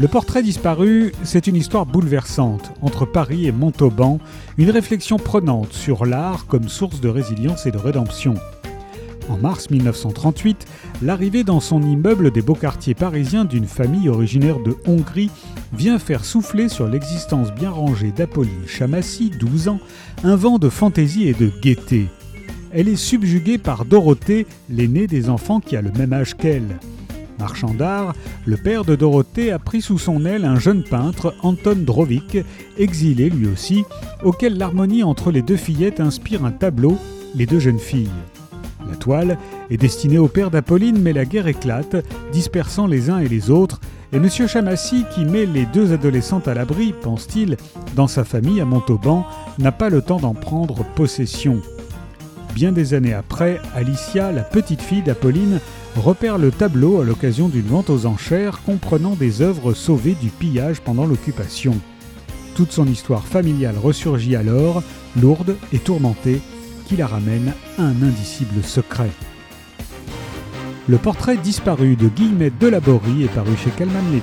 Le portrait disparu, c'est une histoire bouleversante entre Paris et Montauban, une réflexion prenante sur l'art comme source de résilience et de rédemption. En mars 1938, l'arrivée dans son immeuble des beaux quartiers parisiens d'une famille originaire de Hongrie vient faire souffler sur l'existence bien rangée d'Apolline Chamassi, 12 ans, un vent de fantaisie et de gaieté. Elle est subjuguée par Dorothée, l'aînée des enfants qui a le même âge qu'elle. Marchand d'art, le père de Dorothée a pris sous son aile un jeune peintre, Anton Drovik, exilé lui aussi, auquel l'harmonie entre les deux fillettes inspire un tableau, Les deux jeunes filles. La toile est destinée au père d'Apolline, mais la guerre éclate, dispersant les uns et les autres, et M. Chamassi, qui met les deux adolescentes à l'abri, pense-t-il, dans sa famille à Montauban, n'a pas le temps d'en prendre possession. Bien des années après, Alicia, la petite fille d'Apolline, repère le tableau à l'occasion d'une vente aux enchères comprenant des œuvres sauvées du pillage pendant l'occupation. Toute son histoire familiale ressurgit alors, lourde et tourmentée, qui la ramène à un indicible secret. Le portrait disparu de Guillemette Delaborie est paru chez Calman Lévy.